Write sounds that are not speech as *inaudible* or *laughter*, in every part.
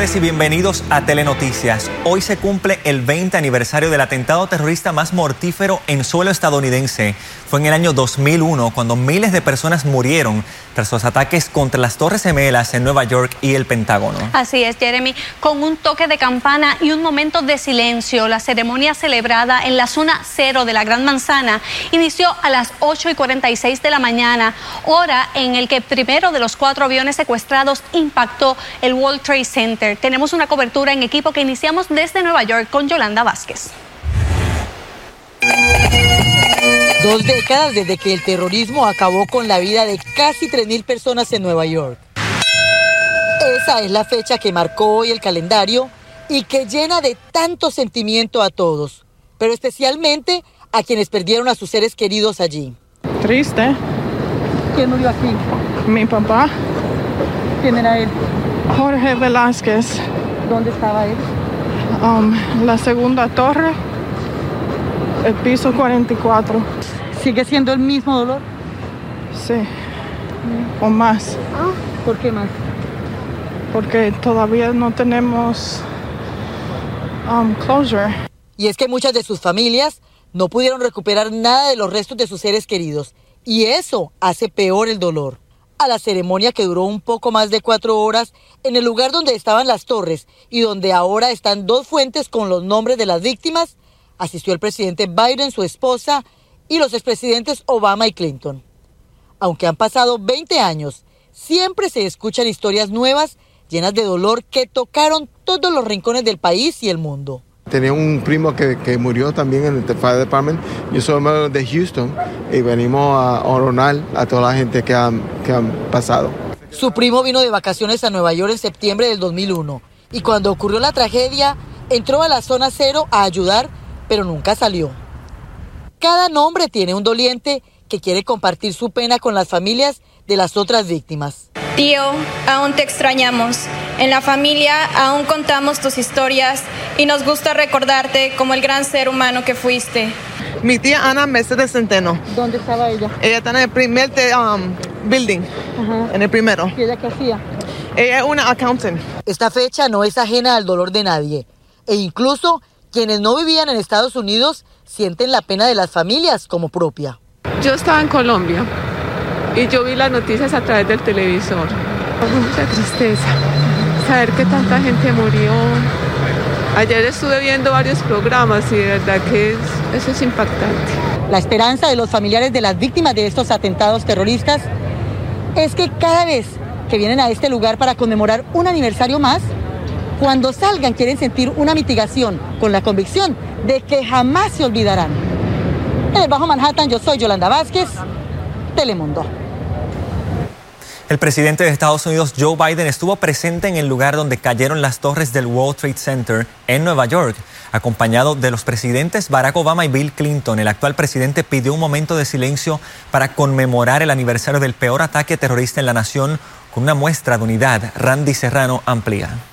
tardes y bienvenidos a Telenoticias. Hoy se cumple el 20 aniversario del atentado terrorista más mortífero en suelo estadounidense. Fue en el año 2001 cuando miles de personas murieron tras los ataques contra las Torres Gemelas en Nueva York y el Pentágono. Así es, Jeremy. Con un toque de campana y un momento de silencio, la ceremonia celebrada en la zona cero de la Gran Manzana inició a las 8 y 46 de la mañana, hora en el que primero de los cuatro aviones secuestrados impactó el World Trade Center. Tenemos una cobertura en equipo que iniciamos desde Nueva York con Yolanda Vázquez. Dos décadas desde que el terrorismo acabó con la vida de casi 3.000 personas en Nueva York. Esa es la fecha que marcó hoy el calendario y que llena de tanto sentimiento a todos, pero especialmente a quienes perdieron a sus seres queridos allí. Triste. ¿Quién murió aquí? Mi papá, ¿Quién era él? Jorge Velázquez, ¿Dónde estaba él? um, la segunda torre, el piso 44. ¿Sigue siendo el mismo dolor? Sí, o más, ¿Por qué más? porque todavía no tenemos um, closure. Y es que muchas de sus familias no pudieron recuperar nada de los restos de sus seres queridos. Y eso hace peor el dolor. A la ceremonia que duró un poco más de cuatro horas en el lugar donde estaban las torres y donde ahora están dos fuentes con los nombres de las víctimas, asistió el presidente Biden, su esposa y los expresidentes Obama y Clinton. Aunque han pasado 20 años, siempre se escuchan historias nuevas llenas de dolor que tocaron todos los rincones del país y el mundo. Tenía un primo que, que murió también en el Fire Department. Yo soy hermano de Houston y venimos a honrar a toda la gente que han, que han pasado. Su primo vino de vacaciones a Nueva York en septiembre del 2001 y cuando ocurrió la tragedia entró a la zona cero a ayudar, pero nunca salió. Cada nombre tiene un doliente que quiere compartir su pena con las familias de las otras víctimas. Tío, aún te extrañamos. En la familia aún contamos tus historias y nos gusta recordarte como el gran ser humano que fuiste. Mi tía Ana Mercedes Centeno. ¿Dónde estaba ella? Ella está en el primer te- um, building, en el primero. ¿Y ella qué hacía? Ella es una accountant. Esta fecha no es ajena al dolor de nadie e incluso quienes no vivían en Estados Unidos sienten la pena de las familias como propia. Yo estaba en Colombia y yo vi las noticias a través del televisor. Mucha tristeza. Saber que tanta gente murió. Ayer estuve viendo varios programas y de verdad que es- eso es impactante. La esperanza de los familiares de las víctimas de estos atentados terroristas es que cada vez que vienen a este lugar para conmemorar un aniversario más, cuando salgan quieren sentir una mitigación con la convicción de que jamás se olvidarán. En el Bajo Manhattan yo soy Yolanda Vázquez, Telemundo. El presidente de Estados Unidos, Joe Biden, estuvo presente en el lugar donde cayeron las torres del World Trade Center en Nueva York. Acompañado de los presidentes Barack Obama y Bill Clinton, el actual presidente pidió un momento de silencio para conmemorar el aniversario del peor ataque terrorista en la nación con una muestra de unidad. Randy Serrano amplía.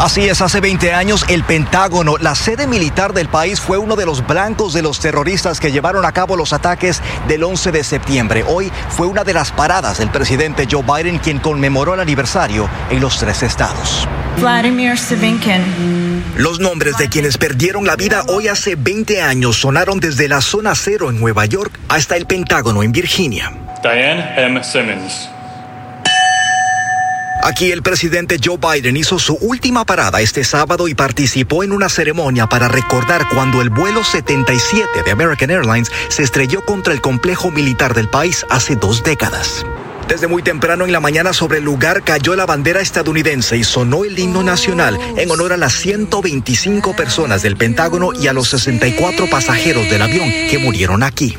Así es, hace 20 años el Pentágono, la sede militar del país, fue uno de los blancos de los terroristas que llevaron a cabo los ataques del 11 de septiembre. Hoy fue una de las paradas del presidente Joe Biden quien conmemoró el aniversario en los tres estados. Vladimir Savinkin. Los nombres de quienes perdieron la vida hoy hace 20 años sonaron desde la zona cero en Nueva York hasta el Pentágono en Virginia. Diane M. Simmons. Aquí el presidente Joe Biden hizo su última parada este sábado y participó en una ceremonia para recordar cuando el vuelo 77 de American Airlines se estrelló contra el complejo militar del país hace dos décadas. Desde muy temprano en la mañana sobre el lugar cayó la bandera estadounidense y sonó el himno nacional en honor a las 125 personas del Pentágono y a los 64 pasajeros del avión que murieron aquí.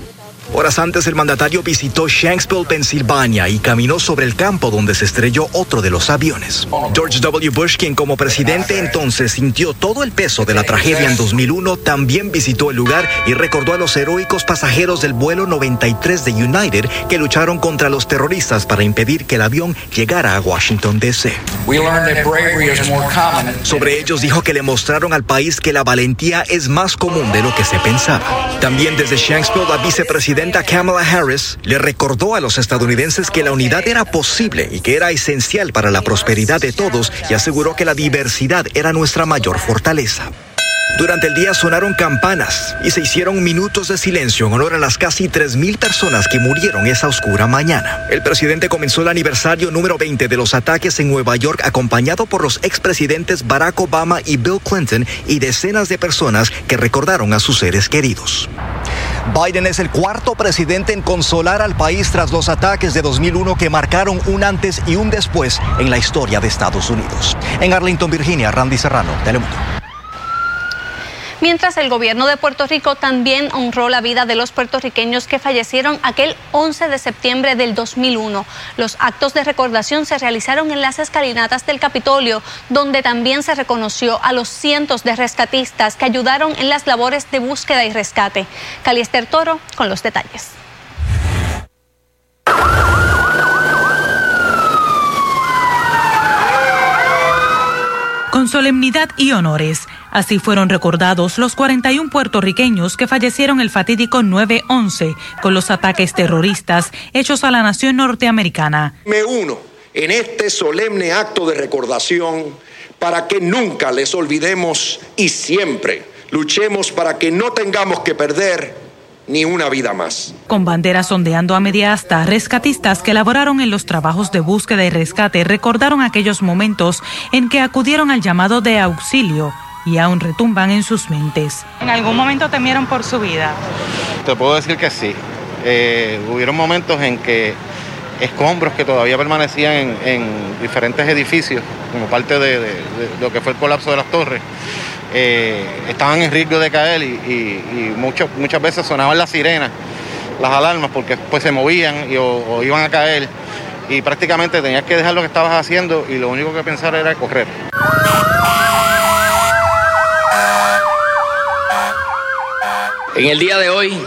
Horas antes el mandatario visitó Shanksville, Pensilvania y caminó sobre el campo donde se estrelló otro de los aviones. George W. Bush, quien como presidente entonces sintió todo el peso de la tragedia en 2001, también visitó el lugar y recordó a los heroicos pasajeros del vuelo 93 de United que lucharon contra los terroristas para impedir que el avión llegara a Washington, D.C. Sobre ellos dijo que le mostraron al país que la valentía es más común de lo que se pensaba. También desde Shanksville, la vicepresidenta vicepresidenta Kamala Harris le recordó a los estadounidenses que la unidad era posible y que era esencial para la prosperidad de todos y aseguró que la diversidad era nuestra mayor fortaleza. Durante el día sonaron campanas y se hicieron minutos de silencio en honor a las casi 3.000 personas que murieron esa oscura mañana. El presidente comenzó el aniversario número 20 de los ataques en Nueva York acompañado por los expresidentes Barack Obama y Bill Clinton y decenas de personas que recordaron a sus seres queridos. Biden es el cuarto presidente en consolar al país tras los ataques de 2001 que marcaron un antes y un después en la historia de Estados Unidos. En Arlington, Virginia, Randy Serrano, Telemundo mientras el gobierno de Puerto Rico también honró la vida de los puertorriqueños que fallecieron aquel 11 de septiembre del 2001. Los actos de recordación se realizaron en las escalinatas del Capitolio, donde también se reconoció a los cientos de rescatistas que ayudaron en las labores de búsqueda y rescate. Caliester Toro con los detalles. Solemnidad y honores, Así fueron recordados los 41 puertorriqueños que fallecieron el fatídico 9-11 con los ataques terroristas hechos a la nación norteamericana. Me uno en este solemne acto de recordación para que nunca les olvidemos y siempre luchemos para que no tengamos que perder ni una vida más. Con banderas ondeando a media asta, rescatistas que laboraron en los trabajos de búsqueda y rescate recordaron aquellos momentos en que acudieron al llamado de auxilio y aún retumban en sus mentes. ¿En algún momento temieron por su vida? Te puedo decir que sí. Eh, hubieron momentos en que escombros que todavía permanecían en, diferentes edificios, como parte de, lo que fue el colapso de las torres, eh, estaban en riesgo de caer y, muchas veces sonaban las sirenas, las alarmas, porque pues se movían y, o, iban a caer y prácticamente tenías que dejar lo que estabas haciendo y lo único que pensar era correr. En el día de hoy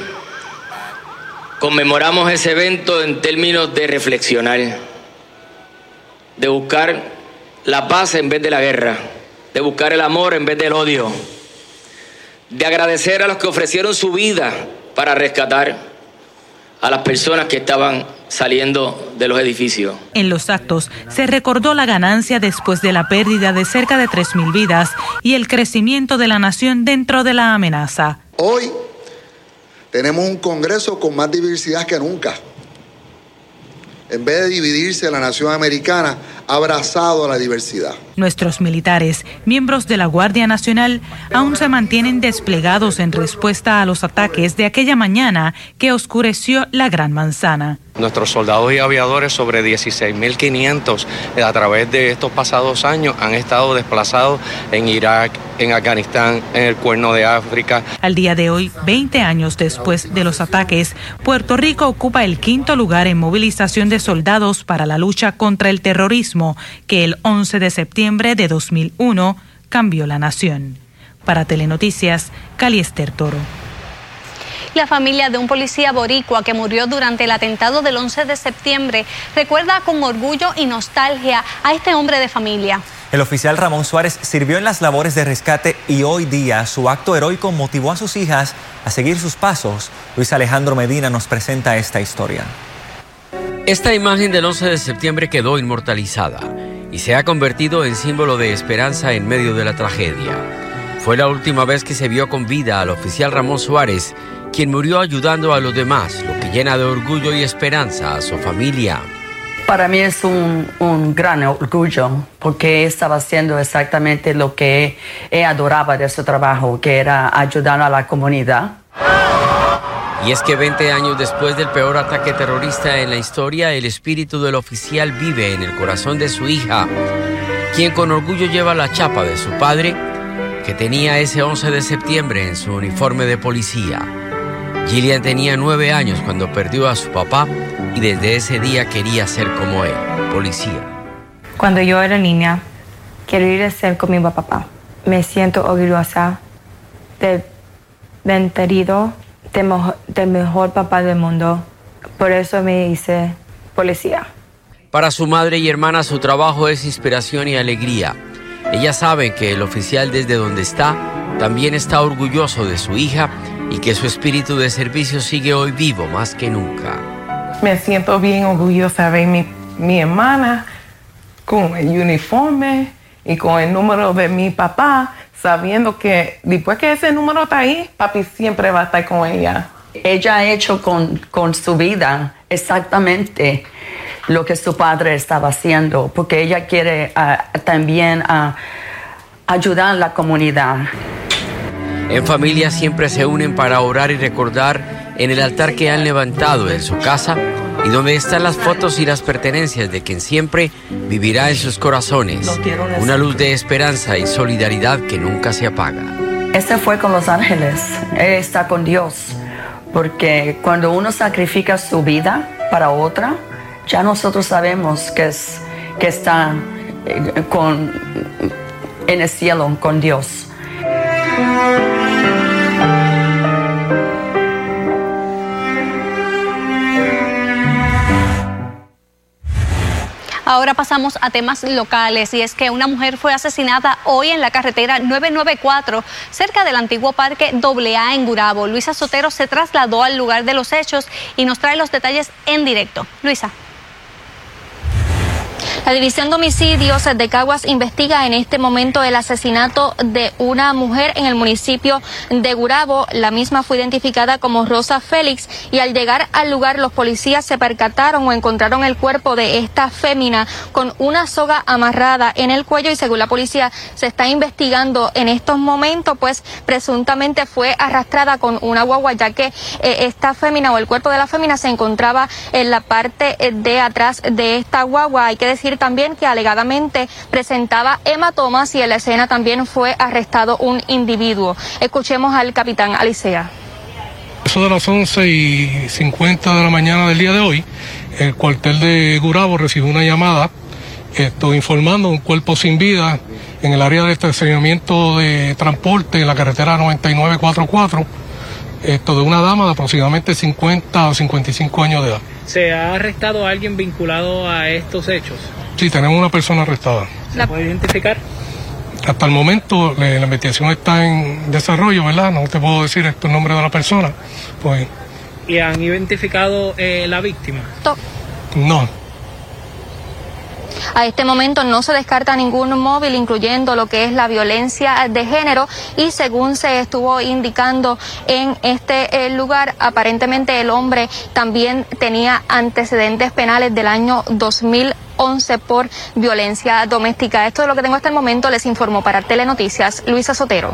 conmemoramos ese evento en términos de reflexionar, de buscar la paz en vez de la guerra, de buscar el amor en vez del odio, de agradecer a los que ofrecieron su vida para rescatar a las personas que estaban saliendo de los edificios. En los actos se recordó la ganancia después de la pérdida de cerca de 3.000 vidas y el crecimiento de la nación dentro de la amenaza. Hoy tenemos un Congreso con más diversidad que nunca. En vez de dividirse, la nación americana ha abrazado a la diversidad. Nuestros militares, miembros de la Guardia Nacional, aún se mantienen desplegados en respuesta a los ataques de aquella mañana que oscureció la Gran Manzana. Nuestros soldados y aviadores, sobre 16.500 eh, a través de estos pasados años, han estado desplazados en Irak, en Afganistán, en el Cuerno de África. Al día de hoy, 20 años después de los ataques, Puerto Rico ocupa el quinto lugar en movilización de soldados para la lucha contra el terrorismo, que el 11 de septiembre de 2001 cambió la nación. Para Telenoticias, Caliester Toro. La familia de un policía boricua que murió durante el atentado del 11 de septiembre recuerda con orgullo y nostalgia a este hombre de familia. El oficial Ramón Suárez sirvió en las labores de rescate y hoy día su acto heroico motivó a sus hijas a seguir sus pasos. Luis Alejandro Medina nos presenta esta historia. Esta imagen del 11 de septiembre quedó inmortalizada y se ha convertido en símbolo de esperanza en medio de la tragedia. Fue la última vez que se vio con vida al oficial Ramón Suárez quien murió ayudando a los demás, lo que llena de orgullo y esperanza a su familia. Para mí es un, gran orgullo porque estaba haciendo exactamente lo que él adoraba de su trabajo, que era ayudar a la comunidad. Y es que 20 años después del peor ataque terrorista en la historia, el espíritu del oficial vive en el corazón de su hija, quien con orgullo lleva la chapa de su padre, que tenía ese 11 de septiembre en su uniforme de policía. Gillian tenía nueve años cuando perdió a su papá y desde ese día quería ser como él, policía. Cuando yo era niña, quería ser como mi papá. Me siento orgullosa de Venterido, del mejor papá del mundo. Por eso me hice policía. Para su madre y hermana su trabajo es inspiración y alegría. Ellas saben que el oficial desde donde está también está orgulloso de su hija y que su espíritu de servicio sigue hoy vivo más que nunca. Me siento bien orgullosa de ver mi, mi hermana con el uniforme y con el número de mi papá, sabiendo que después que ese número está ahí, papi siempre va a estar con ella. Ella ha hecho con, con su vida exactamente lo que su padre estaba haciendo, porque ella quiere ah, también ah, ayudar a la comunidad. En familia siempre se unen para orar y recordar en el altar que han levantado en su casa y donde están las fotos y las pertenencias de quien siempre vivirá en sus corazones una luz de esperanza y solidaridad que nunca se apaga. Este fue con los ángeles, Él está con Dios, porque cuando uno sacrifica su vida para otra, ya nosotros sabemos que, es, que está eh, con, en el cielo con Dios. Ahora pasamos a temas locales y es que una mujer fue asesinada hoy en la carretera 994 cerca del antiguo parque AA en Gurabo. Luisa Sotero se trasladó al lugar de los hechos y nos trae los detalles en directo. Luisa. La División de Homicidios de Caguas investiga en este momento el asesinato de una mujer en el municipio de Gurabo. La misma fue identificada como Rosa Félix y al llegar al lugar los policías se percataron o encontraron el cuerpo de esta fémina con una soga amarrada en el cuello y según la policía se está investigando en estos momentos pues presuntamente fue arrastrada con una guagua ya que eh, esta fémina o el cuerpo de la fémina se encontraba en la parte eh, de atrás de esta guagua. Hay que decir también que alegadamente presentaba hematomas y en la escena también fue arrestado un individuo. Escuchemos al capitán Alicea. Eso de las 11 y 50 de la mañana del día de hoy, el cuartel de Gurabo recibió una llamada estoy informando un cuerpo sin vida en el área de estacionamiento de transporte en la carretera 9944, esto de una dama de aproximadamente 50 o 55 años de edad. ¿Se ha arrestado a alguien vinculado a estos hechos? Sí, tenemos una persona arrestada. ¿La puede identificar? Hasta el momento la, investigación está en desarrollo, ¿verdad? No te puedo decir el nombre de la persona. Pues, ¿Y han identificado eh, la víctima? No, a este momento no se descarta ningún móvil, incluyendo lo que es la violencia de género y según se estuvo indicando en este eh, lugar, aparentemente el hombre también tenía antecedentes penales del año 2011 por violencia doméstica. Esto es lo que tengo hasta el momento. Les informo para Telenoticias, Luisa Sotero.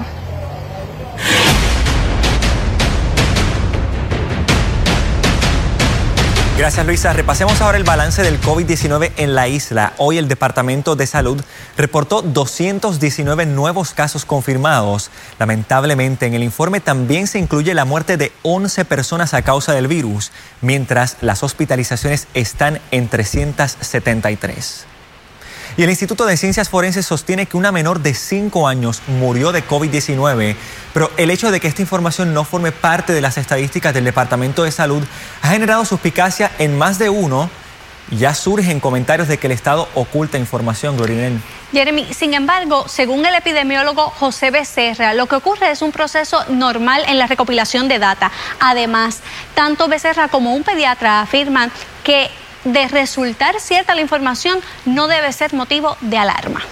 Gracias Luisa. Repasemos ahora el balance del COVID-19 en la isla. Hoy el Departamento de Salud reportó 219 nuevos casos confirmados. Lamentablemente en el informe también se incluye la muerte de 11 personas a causa del virus, mientras las hospitalizaciones están en 373. Y el Instituto de Ciencias Forenses sostiene que una menor de 5 años murió de COVID-19, pero el hecho de que esta información no forme parte de las estadísticas del Departamento de Salud ha generado suspicacia en más de uno. Ya surgen comentarios de que el Estado oculta información, Glorinel. Jeremy, sin embargo, según el epidemiólogo José Becerra, lo que ocurre es un proceso normal en la recopilación de data. Además, tanto Becerra como un pediatra afirman que de resultar cierta la información no debe ser motivo de alarma.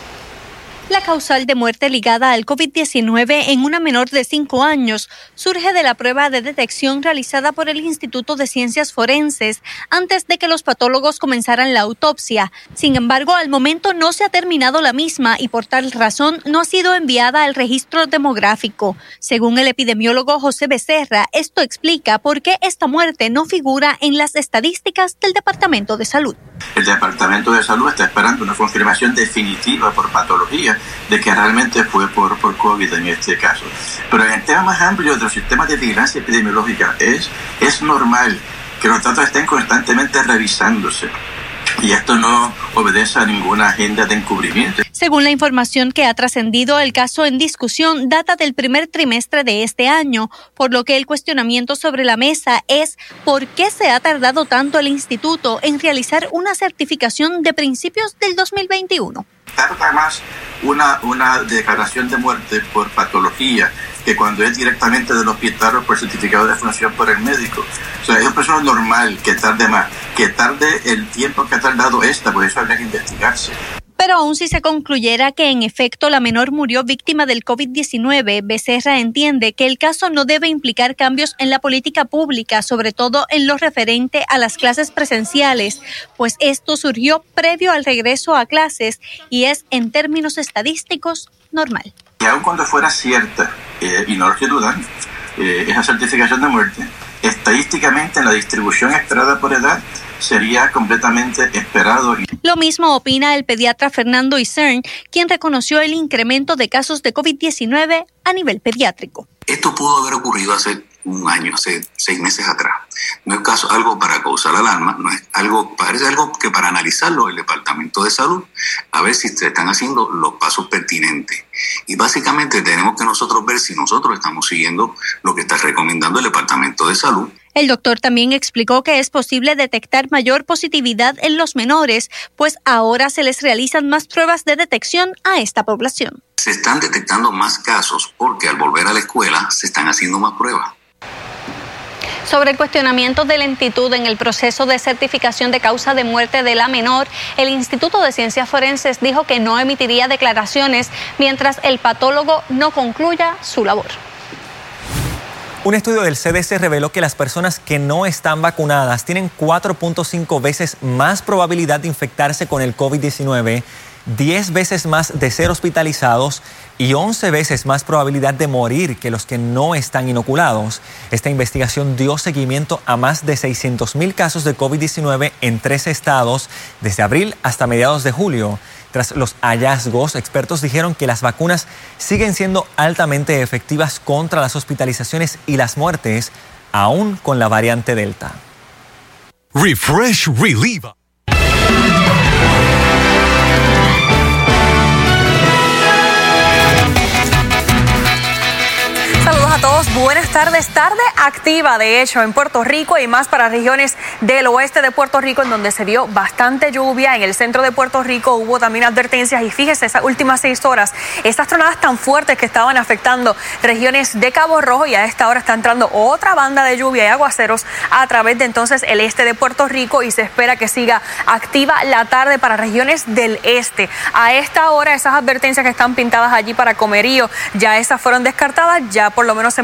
La causal de muerte ligada al COVID-19 en una menor de 5 años surge de la prueba de detección realizada por el Instituto de Ciencias Forenses antes de que los patólogos comenzaran la autopsia. Sin embargo, al momento no se ha terminado la misma y por tal razón no ha sido enviada al registro demográfico. Según el epidemiólogo José Becerra, esto explica por qué esta muerte no figura en las estadísticas del Departamento de Salud. El Departamento de Salud está esperando una confirmación definitiva por patología de que realmente fue por, por COVID en este caso. Pero en el tema más amplio de los sistemas de vigilancia epidemiológica es, es normal que los datos estén constantemente revisándose y esto no obedece a ninguna agenda de encubrimiento. Según la información que ha trascendido, el caso en discusión data del primer trimestre de este año, por lo que el cuestionamiento sobre la mesa es por qué se ha tardado tanto el instituto en realizar una certificación de principios del 2021 tarda más una, una declaración de muerte por patología que cuando es directamente del hospital o por certificado de función por el médico. O sea, es una persona normal que tarde más, que tarde el tiempo que ha tardado esta, por eso habría que investigarse. Pero aun si se concluyera que en efecto la menor murió víctima del COVID-19, Becerra entiende que el caso no debe implicar cambios en la política pública, sobre todo en lo referente a las clases presenciales, pues esto surgió previo al regreso a clases y es en términos estadísticos normal. Y aun cuando fuera cierta, eh, y no lo que eh, esa certificación de muerte, estadísticamente en la distribución esperada por edad, sería completamente esperado. Lo mismo opina el pediatra Fernando Isern, quien reconoció el incremento de casos de COVID-19 a nivel pediátrico. Esto pudo haber ocurrido hace un año, hace seis meses atrás. No es caso, algo para causar alarma, no es algo, parece algo que para analizarlo el Departamento de Salud, a ver si se están haciendo los pasos pertinentes. Y básicamente tenemos que nosotros ver si nosotros estamos siguiendo lo que está recomendando el Departamento de Salud el doctor también explicó que es posible detectar mayor positividad en los menores, pues ahora se les realizan más pruebas de detección a esta población. Se están detectando más casos porque al volver a la escuela se están haciendo más pruebas. Sobre el cuestionamiento de lentitud en el proceso de certificación de causa de muerte de la menor, el Instituto de Ciencias Forenses dijo que no emitiría declaraciones mientras el patólogo no concluya su labor. Un estudio del CDC reveló que las personas que no están vacunadas tienen 4.5 veces más probabilidad de infectarse con el COVID-19, 10 veces más de ser hospitalizados y 11 veces más probabilidad de morir que los que no están inoculados. Esta investigación dio seguimiento a más de 600 mil casos de COVID-19 en tres estados desde abril hasta mediados de julio. Tras los hallazgos, expertos dijeron que las vacunas siguen siendo altamente efectivas contra las hospitalizaciones y las muertes, aún con la variante Delta. Refresh Reliva. Buenas tardes. Tarde activa, de hecho, en Puerto Rico y más para regiones del oeste de Puerto Rico, en donde se dio bastante lluvia. En el centro de Puerto Rico hubo también advertencias y fíjese, esas últimas seis horas, estas tronadas tan fuertes que estaban afectando regiones de Cabo Rojo y a esta hora está entrando otra banda de lluvia y aguaceros a través de entonces el este de Puerto Rico y se espera que siga activa la tarde para regiones del este. A esta hora, esas advertencias que están pintadas allí para Comerío, ya esas fueron descartadas, ya por lo menos se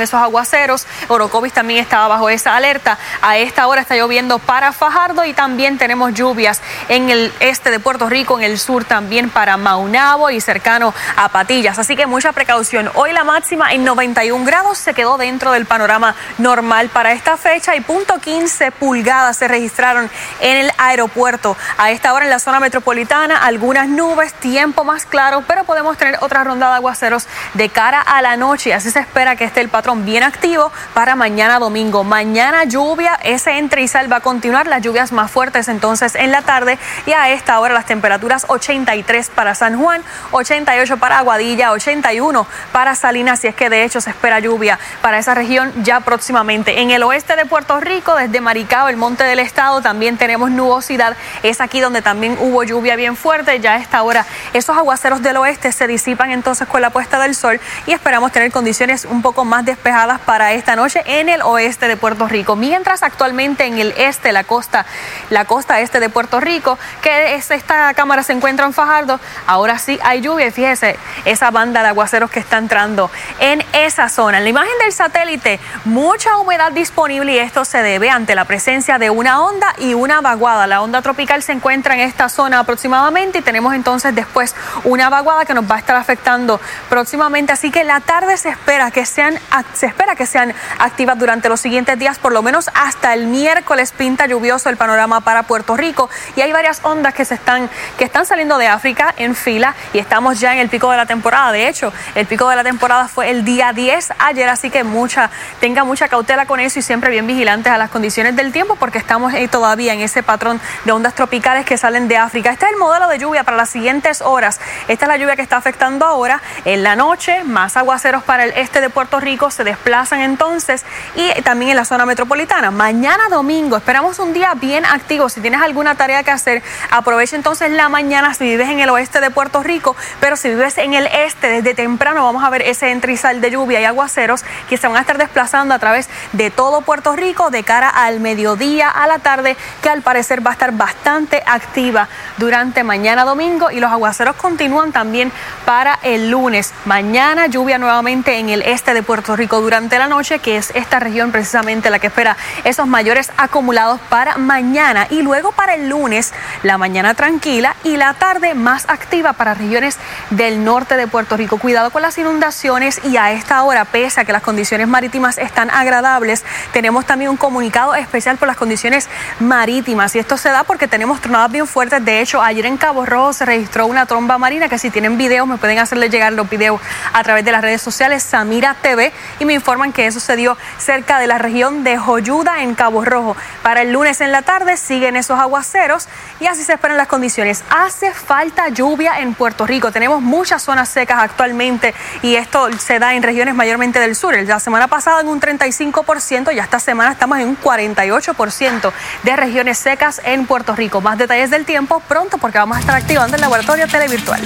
esos aguaceros. Orocovis también estaba bajo esa alerta. A esta hora está lloviendo para Fajardo y también tenemos lluvias en el este de Puerto Rico, en el sur también para Maunabo y cercano a Patillas. Así que mucha precaución. Hoy la máxima en 91 grados se quedó dentro del panorama normal para esta fecha y punto 15 pulgadas se registraron en el aeropuerto. A esta hora en la zona metropolitana algunas nubes, tiempo más claro, pero podemos tener otra ronda de aguaceros de cara a la noche. Así se espera que esté el patrón bien activo para mañana domingo. Mañana lluvia, ese entre y sal va a continuar, las lluvias más fuertes entonces en la tarde y a esta hora las temperaturas 83 para San Juan, 88 para Aguadilla, 81 para Salinas, si es que de hecho se espera lluvia para esa región ya próximamente. En el oeste de Puerto Rico, desde Maricao, el monte del estado, también tenemos nubosidad. Es aquí donde también hubo lluvia bien fuerte. Ya a esta hora esos aguaceros del oeste se disipan entonces con la puesta del sol y esperamos tener condiciones un poco más despejadas para esta noche en el oeste de Puerto Rico. Mientras actualmente en el este, la costa, la costa este de Puerto Rico, que es, esta cámara se encuentra en Fajardo, ahora sí hay lluvia y fíjese esa banda de aguaceros que está entrando en esa zona. En la imagen del satélite, mucha humedad disponible y esto se debe ante la presencia de una onda y una vaguada. La onda tropical se encuentra en esta zona aproximadamente y tenemos entonces después una vaguada que nos va a estar afectando próximamente. Así que la tarde se espera que sean, se espera que sean activas durante los siguientes días, por lo menos hasta el miércoles pinta lluvioso el panorama para Puerto Rico y hay varias ondas que se están que están saliendo de África en fila y estamos ya en el pico de la temporada. De hecho, el pico de la temporada fue el día 10 ayer, así que mucha tenga mucha cautela con eso y siempre bien vigilantes a las condiciones del tiempo porque estamos todavía en ese patrón de ondas tropicales que salen de África. Este es el modelo de lluvia para las siguientes horas. Esta es la lluvia que está afectando ahora. En la noche, más aguaceros para el este de Puerto Rico se desplazan entonces y también en la zona metropolitana. Mañana domingo esperamos un día bien activo. Si tienes alguna tarea que hacer, aprovecha entonces la mañana si vives en el oeste de Puerto Rico, pero si vives en el este desde temprano vamos a ver ese entrizal de lluvia y aguaceros que se van a estar desplazando a través de todo Puerto Rico de cara al mediodía, a la tarde, que al parecer va a estar bastante activa durante mañana domingo y los aguaceros continúan también para el lunes. Mañana lluvia nuevamente en el este de Puerto Rico durante la noche, que es esta región precisamente la que espera esos mayores acumulados para mañana y luego para el lunes la mañana tranquila y la tarde más activa para regiones del norte de Puerto Rico. Cuidado con las inundaciones y a esta hora, pese a que las condiciones marítimas están agradables, tenemos también un comunicado especial por las condiciones marítimas y esto se da porque tenemos tronadas bien fuertes. De hecho, ayer en Cabo Rojo se registró una tromba marina que si tienen videos me pueden hacerle llegar los videos a través de las redes sociales Samira TV y me informan que eso se dio cerca de la región de Joyuda en Cabo Rojo. Para el lunes en la tarde siguen esos aguaceros y así se esperan las condiciones. Hace falta lluvia en Puerto Rico. Tenemos muchas zonas secas actualmente y esto se da en regiones mayormente del sur. La semana pasada en un 35% y esta semana estamos en un 48% de regiones secas en Puerto Rico. Más detalles del tiempo pronto porque vamos a estar activando el laboratorio televirtual.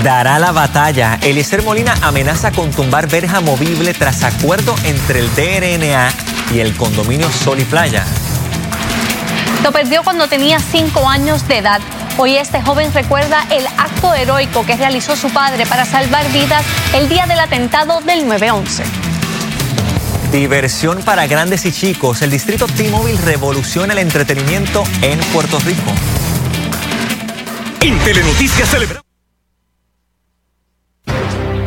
Dará la batalla. Eliezer Molina amenaza con tumbar verja movible tras acuerdo entre el DRNA y el condominio Sol y Playa. Lo perdió cuando tenía cinco años de edad. Hoy este joven recuerda el acto heroico que realizó su padre para salvar vidas el día del atentado del 9-11. Diversión para grandes y chicos. El distrito T-Mobile revoluciona el entretenimiento en Puerto Rico. En Telenoticias celebramos.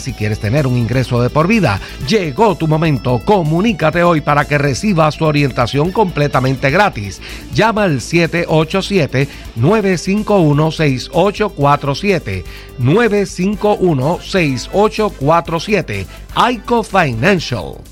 si quieres tener un ingreso de por vida. Llegó tu momento. Comunícate hoy para que recibas tu orientación completamente gratis. Llama al 787-951-6847. 951-6847. ICO Financial.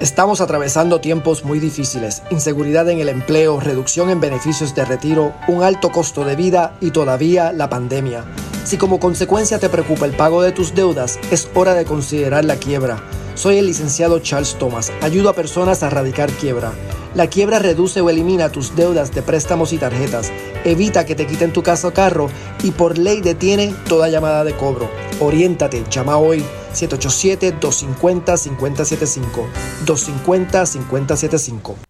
Estamos atravesando tiempos muy difíciles, inseguridad en el empleo, reducción en beneficios de retiro, un alto costo de vida y todavía la pandemia. Si como consecuencia te preocupa el pago de tus deudas, es hora de considerar la quiebra. Soy el licenciado Charles Thomas, ayudo a personas a erradicar quiebra. La quiebra reduce o elimina tus deudas de préstamos y tarjetas, evita que te quiten tu casa o carro y por ley detiene toda llamada de cobro. Oriéntate, llama hoy 787-250-5075. 250-5075.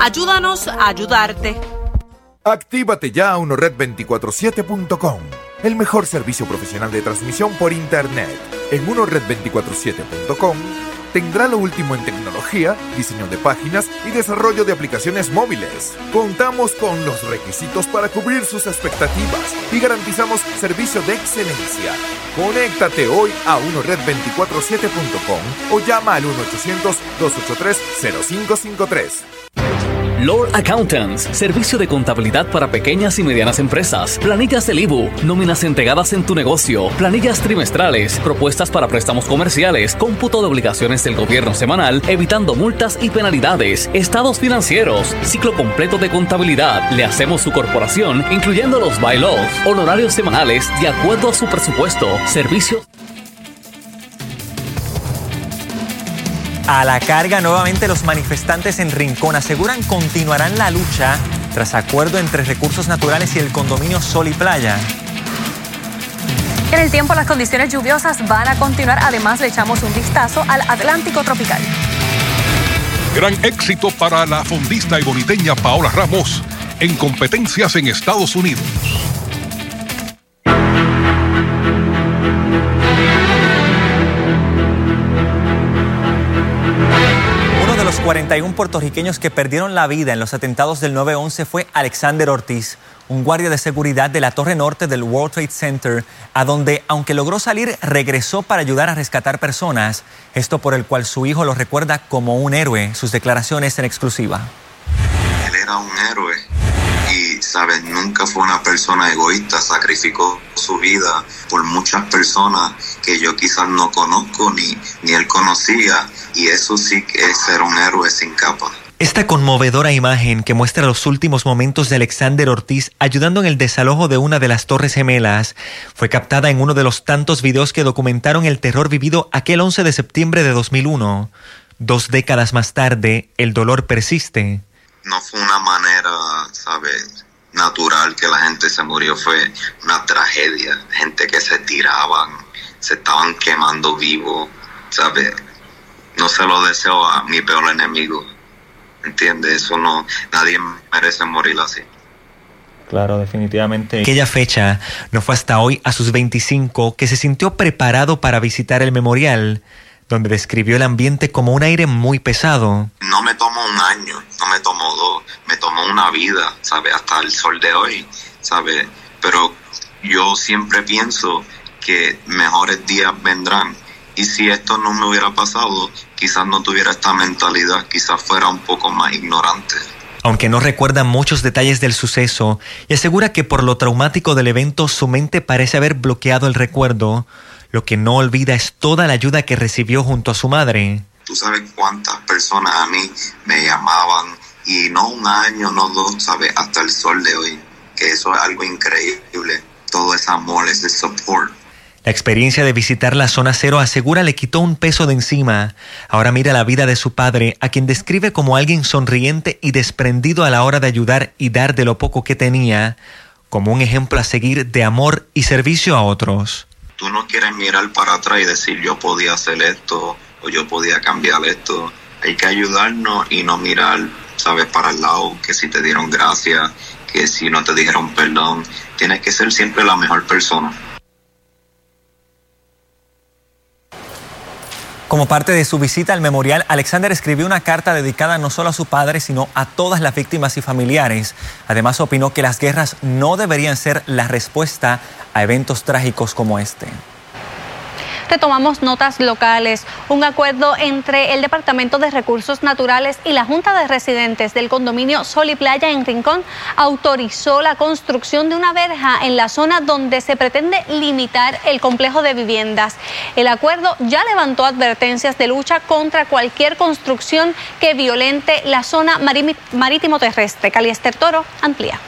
Ayúdanos a ayudarte. Actívate ya a unored247.com, el mejor servicio profesional de transmisión por Internet. En unored247.com tendrá lo último en tecnología, diseño de páginas y desarrollo de aplicaciones móviles. Contamos con los requisitos para cubrir sus expectativas y garantizamos servicio de excelencia. Conéctate hoy a unored247.com o llama al 1-800-283-0553. Lord Accountants, servicio de contabilidad para pequeñas y medianas empresas, planillas del IBU, nóminas entregadas en tu negocio, planillas trimestrales, propuestas para préstamos comerciales, cómputo de obligaciones del gobierno semanal, evitando multas y penalidades, estados financieros, ciclo completo de contabilidad. Le hacemos su corporación, incluyendo los bylaws, honorarios semanales de acuerdo a su presupuesto, servicios. A la carga nuevamente los manifestantes en Rincón aseguran continuarán la lucha tras acuerdo entre recursos naturales y el condominio Sol y Playa. En el tiempo las condiciones lluviosas van a continuar, además le echamos un vistazo al Atlántico tropical. Gran éxito para la fondista y boniteña Paola Ramos en competencias en Estados Unidos. 31 puertorriqueños que perdieron la vida en los atentados del 9-11 fue Alexander Ortiz, un guardia de seguridad de la torre norte del World Trade Center, a donde, aunque logró salir, regresó para ayudar a rescatar personas, esto por el cual su hijo lo recuerda como un héroe, sus declaraciones en exclusiva. Él era un héroe ¿sabes? Nunca fue una persona egoísta, sacrificó su vida por muchas personas que yo quizás no conozco ni, ni él conocía y eso sí que es ser un héroe sin capa. Esta conmovedora imagen que muestra los últimos momentos de Alexander Ortiz ayudando en el desalojo de una de las Torres Gemelas fue captada en uno de los tantos videos que documentaron el terror vivido aquel 11 de septiembre de 2001. Dos décadas más tarde, el dolor persiste. No fue una manera, ¿sabes? Natural que la gente se murió, fue una tragedia. Gente que se tiraban, se estaban quemando vivos, ¿sabes? No se lo deseo a mi peor enemigo. ¿Entiendes? Eso no, nadie merece morir así. Claro, definitivamente. Aquella fecha no fue hasta hoy, a sus 25, que se sintió preparado para visitar el memorial, donde describió el ambiente como un aire muy pesado. No me tomó un año, no me tomó me tomó una vida, ¿sabes? Hasta el sol de hoy, ¿sabes? Pero yo siempre pienso que mejores días vendrán. Y si esto no me hubiera pasado, quizás no tuviera esta mentalidad, quizás fuera un poco más ignorante. Aunque no recuerda muchos detalles del suceso y asegura que por lo traumático del evento su mente parece haber bloqueado el recuerdo, lo que no olvida es toda la ayuda que recibió junto a su madre. Tú sabes cuántas personas a mí me llamaban y no un año, no dos, sabes, hasta el sol de hoy, que eso es algo increíble, todo ese amor, ese support. La experiencia de visitar la zona cero asegura le quitó un peso de encima. Ahora mira la vida de su padre, a quien describe como alguien sonriente y desprendido a la hora de ayudar y dar de lo poco que tenía, como un ejemplo a seguir de amor y servicio a otros. Tú no quieres mirar para atrás y decir yo podía hacer esto o yo podía cambiar esto. Hay que ayudarnos y no mirar, sabes, para el lado, que si te dieron gracias, que si no te dijeron perdón. Tienes que ser siempre la mejor persona. Como parte de su visita al memorial, Alexander escribió una carta dedicada no solo a su padre, sino a todas las víctimas y familiares. Además, opinó que las guerras no deberían ser la respuesta a eventos trágicos como este. Retomamos notas locales. Un acuerdo entre el Departamento de Recursos Naturales y la Junta de Residentes del condominio Sol y Playa en Rincón autorizó la construcción de una verja en la zona donde se pretende limitar el complejo de viviendas. El acuerdo ya levantó advertencias de lucha contra cualquier construcción que violente la zona marítimo terrestre. Caliester Toro amplía.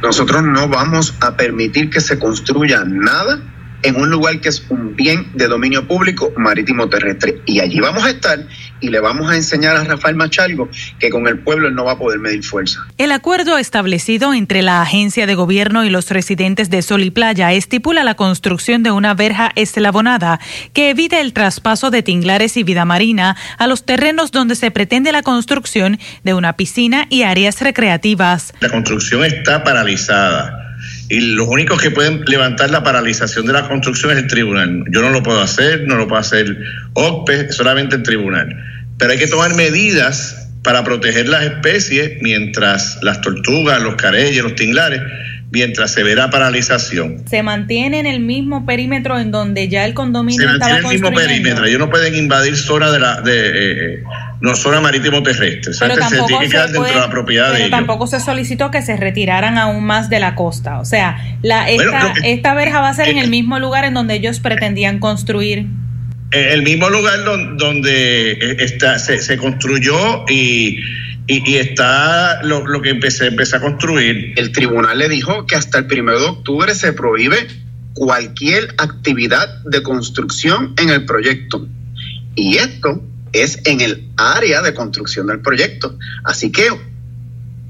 Nosotros no vamos a permitir que se construya nada en un lugar que es un bien de dominio público marítimo terrestre. Y allí vamos a estar y le vamos a enseñar a Rafael Machalgo que con el pueblo él no va a poder medir fuerza. El acuerdo establecido entre la agencia de gobierno y los residentes de Sol y Playa estipula la construcción de una verja eslabonada que evite el traspaso de tinglares y vida marina a los terrenos donde se pretende la construcción de una piscina y áreas recreativas. La construcción está paralizada y los únicos que pueden levantar la paralización de la construcción es el tribunal. Yo no lo puedo hacer, no lo puedo hacer OCPE, solamente el tribunal. Pero hay que tomar medidas para proteger las especies mientras las tortugas, los careyes, los tinglares, mientras se ve la paralización. ¿Se mantiene en el mismo perímetro en donde ya el condominio se mantiene en el mismo perímetro. Ellos no pueden invadir zona de la... De, eh, no zona marítimo terrestre. Pero tampoco se, dentro de la propiedad de ellos. tampoco se solicitó que se retiraran aún más de la costa. O sea, la, esta, esta verja va a ser en el mismo lugar en donde ellos pretendían construir el mismo lugar donde, eh, está, se, construyó y, y, está lo, lo que empecé, empecé a construir. El tribunal le dijo que hasta el primero de octubre se prohíbe cualquier actividad de construcción en el proyecto. Y esto es en el área de construcción del proyecto. Así que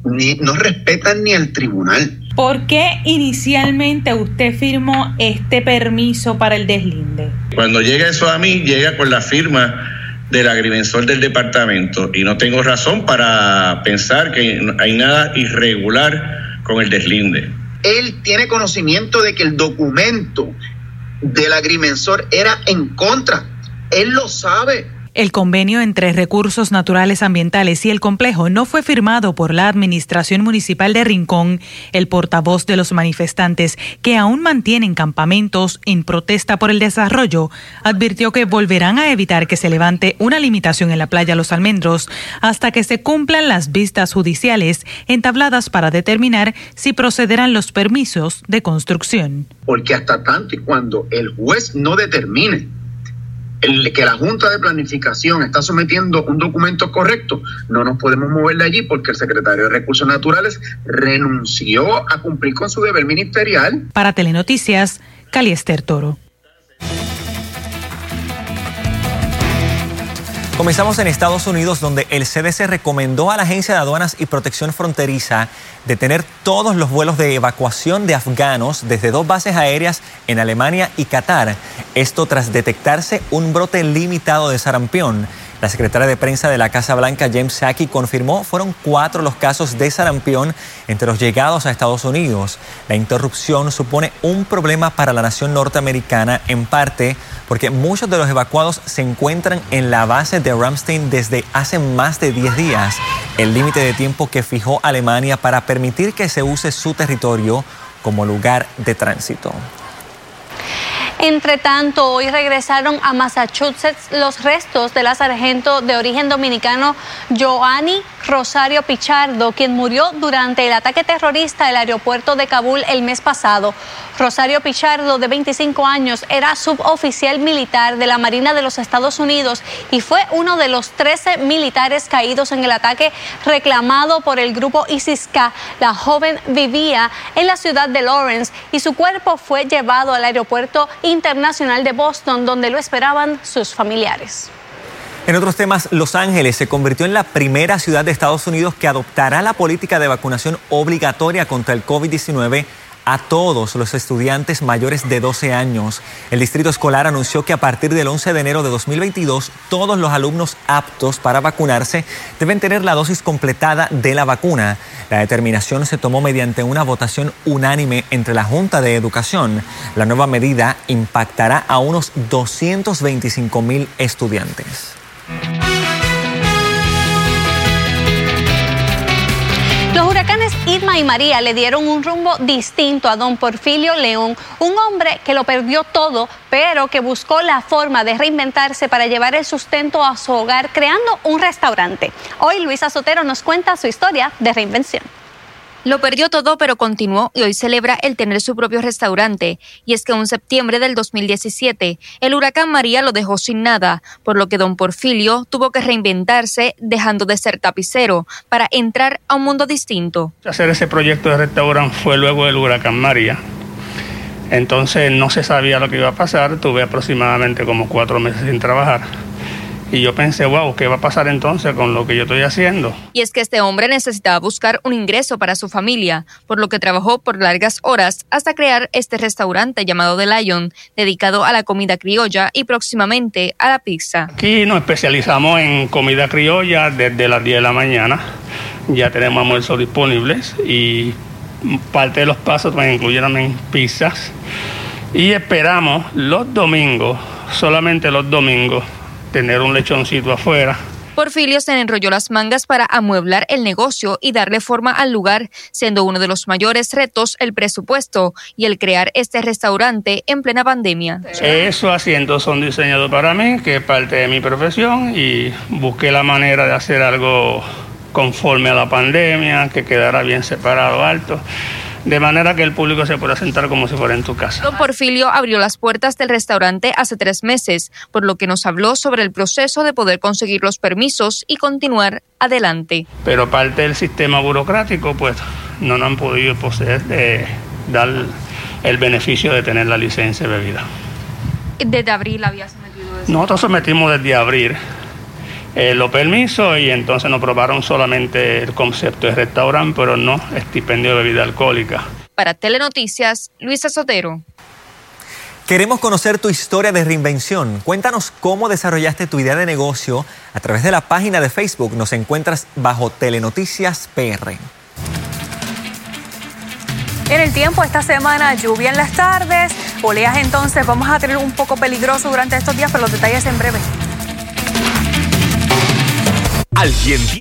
ni, no respetan ni al tribunal. ¿Por qué inicialmente usted firmó este permiso para el deslinde? Cuando llega eso a mí, llega con la firma del agrimensor del departamento y no tengo razón para pensar que hay nada irregular con el deslinde. Él tiene conocimiento de que el documento del agrimensor era en contra. Él lo sabe. El convenio entre Recursos Naturales Ambientales y el complejo no fue firmado por la Administración Municipal de Rincón. El portavoz de los manifestantes, que aún mantienen campamentos en protesta por el desarrollo, advirtió que volverán a evitar que se levante una limitación en la playa Los Almendros hasta que se cumplan las vistas judiciales entabladas para determinar si procederán los permisos de construcción. Porque hasta tanto y cuando el juez no determine que la Junta de Planificación está sometiendo un documento correcto, no nos podemos mover de allí porque el secretario de Recursos Naturales renunció a cumplir con su deber ministerial. Para Telenoticias, Caliester Toro. Comenzamos en Estados Unidos, donde el CDC recomendó a la Agencia de Aduanas y Protección Fronteriza detener todos los vuelos de evacuación de afganos desde dos bases aéreas en Alemania y Qatar. Esto tras detectarse un brote limitado de sarampión. La secretaria de prensa de la Casa Blanca, James Saki, confirmó fueron cuatro los casos de sarampión entre los llegados a Estados Unidos. La interrupción supone un problema para la nación norteamericana, en parte porque muchos de los evacuados se encuentran en la base de Ramstein desde hace más de 10 días, el límite de tiempo que fijó Alemania para permitir que se use su territorio como lugar de tránsito. Entre tanto, hoy regresaron a Massachusetts los restos de la sargento de origen dominicano Joanny Rosario Pichardo, quien murió durante el ataque terrorista del aeropuerto de Kabul el mes pasado. Rosario Pichardo, de 25 años, era suboficial militar de la Marina de los Estados Unidos y fue uno de los 13 militares caídos en el ataque reclamado por el grupo ISIS-K. La joven vivía en la ciudad de Lawrence y su cuerpo fue llevado al aeropuerto internacional de Boston, donde lo esperaban sus familiares. En otros temas, Los Ángeles se convirtió en la primera ciudad de Estados Unidos que adoptará la política de vacunación obligatoria contra el COVID-19 a todos los estudiantes mayores de 12 años. El distrito escolar anunció que a partir del 11 de enero de 2022, todos los alumnos aptos para vacunarse deben tener la dosis completada de la vacuna. La determinación se tomó mediante una votación unánime entre la Junta de Educación. La nueva medida impactará a unos 225 mil estudiantes. Irma y María le dieron un rumbo distinto a don Porfirio León, un hombre que lo perdió todo, pero que buscó la forma de reinventarse para llevar el sustento a su hogar creando un restaurante. Hoy Luisa Sotero nos cuenta su historia de reinvención. Lo perdió todo, pero continuó y hoy celebra el tener su propio restaurante. Y es que en septiembre del 2017, el huracán María lo dejó sin nada, por lo que don Porfirio tuvo que reinventarse, dejando de ser tapicero, para entrar a un mundo distinto. Hacer ese proyecto de restaurante fue luego del huracán María. Entonces no se sabía lo que iba a pasar, tuve aproximadamente como cuatro meses sin trabajar. Y yo pensé, wow, ¿qué va a pasar entonces con lo que yo estoy haciendo? Y es que este hombre necesitaba buscar un ingreso para su familia, por lo que trabajó por largas horas hasta crear este restaurante llamado The Lion, dedicado a la comida criolla y próximamente a la pizza. Aquí nos especializamos en comida criolla desde las 10 de la mañana. Ya tenemos almuerzos disponibles y parte de los pasos también incluyen pizzas. Y esperamos los domingos, solamente los domingos, tener un lechoncito afuera. Porfirio se enrolló las mangas para amueblar el negocio y darle forma al lugar, siendo uno de los mayores retos el presupuesto y el crear este restaurante en plena pandemia. Esos asientos son diseñados para mí, que es parte de mi profesión, y busqué la manera de hacer algo conforme a la pandemia, que quedara bien separado, alto de manera que el público se pueda sentar como si fuera en tu casa. Don Porfirio abrió las puertas del restaurante hace tres meses, por lo que nos habló sobre el proceso de poder conseguir los permisos y continuar adelante. Pero parte del sistema burocrático, pues no nos han podido poseer de dar el beneficio de tener la licencia de bebida. ¿Desde abril había sometido eso? Nosotros sometimos desde abril eh, los permisos y entonces nos probaron solamente el concepto de restaurante, pero no estipendio de bebida alcohólica. Para Telenoticias, Luisa Sotero. Queremos conocer tu historia de reinvención. Cuéntanos cómo desarrollaste tu idea de negocio a través de la página de Facebook. Nos encuentras bajo Telenoticias PR. En el tiempo, esta semana lluvia en las tardes, oleaje entonces vamos a tener un poco peligroso durante estos días, pero los detalles en breve. Aljen.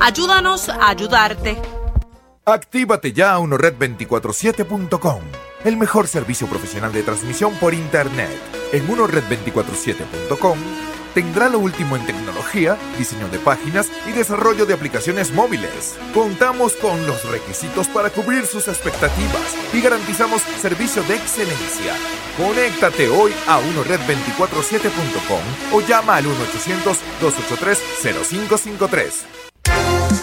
Ayúdanos a ayudarte. Actívate ya a unored247.com, el mejor servicio profesional de transmisión por Internet. En unored247.com tendrá lo último en tecnología, diseño de páginas y desarrollo de aplicaciones móviles. Contamos con los requisitos para cubrir sus expectativas y garantizamos servicio de excelencia. Conéctate hoy a unored247.com o llama al 1-800-283-0553.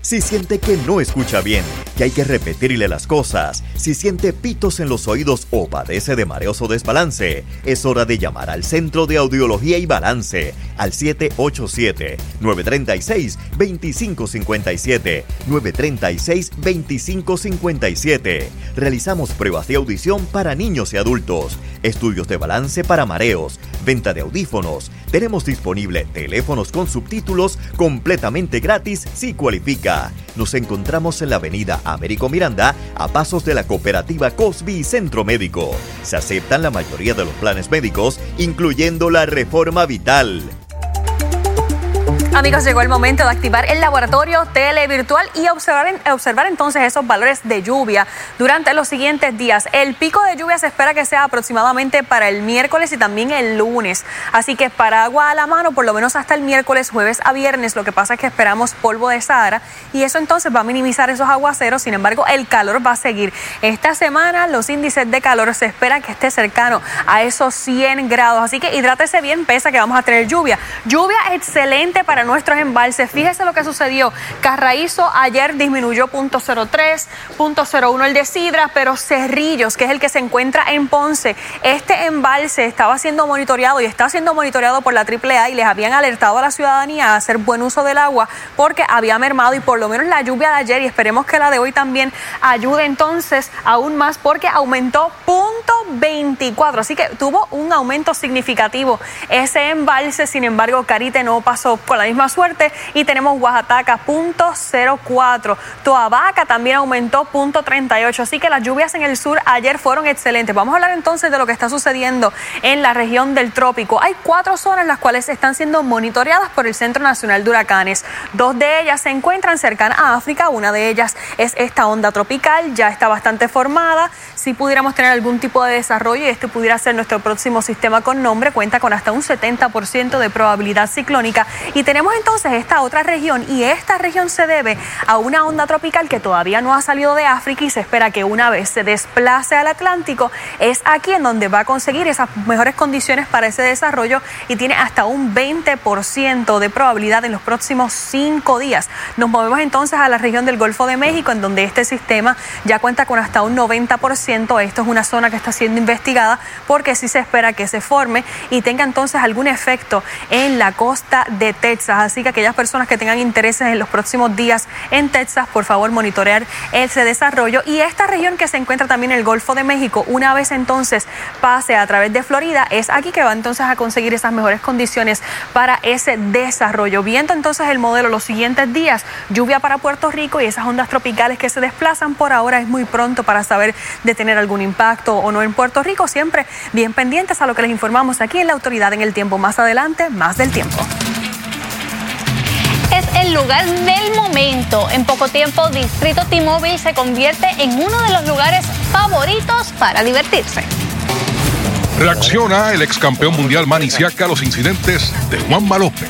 Si siente que no escucha bien, que hay que repetirle las cosas. Si siente pitos en los oídos o padece de mareos o desbalance, es hora de llamar al Centro de Audiología y Balance al 787-936-2557. 936-2557. Realizamos pruebas de audición para niños y adultos, estudios de balance para mareos, venta de audífonos. Tenemos disponible teléfonos con subtítulos completamente gratis si cualifica. Nos encontramos en la avenida Américo Miranda, a pasos de la cooperativa Cosby Centro Médico. Se aceptan la mayoría de los planes médicos, incluyendo la reforma vital. Amigos, llegó el momento de activar el laboratorio televirtual y observar, entonces esos valores de lluvia durante los siguientes días. El pico de lluvia se espera que sea aproximadamente para el miércoles y también el lunes. Así que para agua a la mano, por lo menos hasta el miércoles, jueves a viernes. Lo que pasa es que esperamos polvo de Sahara y eso entonces va a minimizar esos aguaceros. Sin embargo, el calor va a seguir. Esta semana los índices de calor se espera que esté cercano a esos 100 grados. Así que hidrátese bien, pesa que vamos a tener lluvia. Lluvia excelente para nuestros embalses. Fíjese lo que sucedió. Carraízo ayer disminuyó 0.03, 0.01 el de Sidra, pero Cerrillos, que es el que se encuentra en Ponce, este embalse estaba siendo monitoreado y está siendo monitoreado por la AAA y les habían alertado a la ciudadanía a hacer buen uso del agua porque había mermado y por lo menos la lluvia de ayer y esperemos que la de hoy también ayude entonces aún más porque aumentó 0.24, así que tuvo un aumento significativo ese embalse, sin embargo Carite no pasó con la misma suerte y tenemos Oaxaca punto 04. Toabaca también aumentó punto 38. Así que las lluvias en el sur ayer fueron excelentes. Vamos a hablar entonces de lo que está sucediendo en la región del trópico. Hay cuatro zonas las cuales están siendo monitoreadas por el Centro Nacional de Huracanes. Dos de ellas se encuentran cercanas a África. Una de ellas es esta onda tropical, ya está bastante formada. Si pudiéramos tener algún tipo de desarrollo y este pudiera ser nuestro próximo sistema con nombre, cuenta con hasta un 70% de probabilidad ciclónica y tenemos entonces esta otra región y esta región se debe a una onda tropical que todavía no ha salido de África y se espera que una vez se desplace al Atlántico, es aquí en donde va a conseguir esas mejores condiciones para ese desarrollo y tiene hasta un 20% de probabilidad en los próximos cinco días. Nos movemos entonces a la región del Golfo de México, en donde este sistema ya cuenta con hasta un 90%. Esto es una zona que está siendo investigada porque sí se espera que se forme y tenga entonces algún efecto en la costa de Texas. Así que aquellas personas que tengan intereses en los próximos días en Texas, por favor, monitorear ese desarrollo. Y esta región que se encuentra también en el Golfo de México, una vez entonces pase a través de Florida, es aquí que va entonces a conseguir esas mejores condiciones para ese desarrollo. Viendo entonces el modelo los siguientes días, lluvia para Puerto Rico y esas ondas tropicales que se desplazan por ahora es muy pronto para saber de tener algún impacto o no en Puerto Rico. Siempre bien pendientes a lo que les informamos aquí en la autoridad en el tiempo. Más adelante, más del tiempo es el lugar del momento. En poco tiempo, Distrito T-Mobile se convierte en uno de los lugares favoritos para divertirse. Reacciona el ex campeón mundial Manisiaca a los incidentes de Juanma López.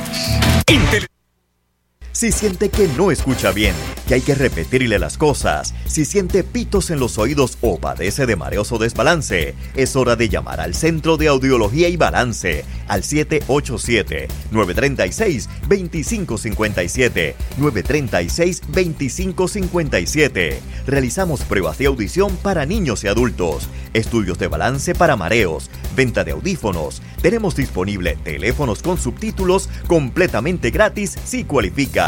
Si siente que no escucha bien, que hay que repetirle las cosas, si siente pitos en los oídos o padece de mareos o desbalance, es hora de llamar al Centro de Audiología y Balance al 787-936-2557. 936-2557. Realizamos pruebas de audición para niños y adultos, estudios de balance para mareos, venta de audífonos. Tenemos disponible teléfonos con subtítulos completamente gratis si cualifica.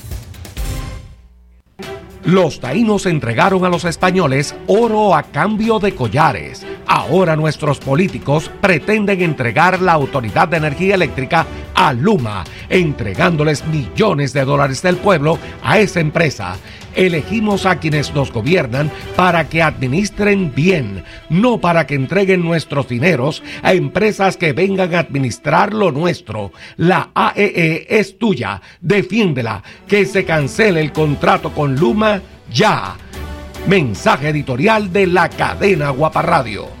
Los taínos entregaron a los españoles oro a cambio de collares. Ahora nuestros políticos pretenden entregar la Autoridad de Energía Eléctrica a Luma, entregándoles millones de dólares del pueblo a esa empresa. Elegimos a quienes nos gobiernan para que administren bien, no para que entreguen nuestros dineros a empresas que vengan a administrar lo nuestro. La AEE e es tuya, defiéndela, que se cancele el contrato con Luma ya. Mensaje editorial de la cadena Guaparradio.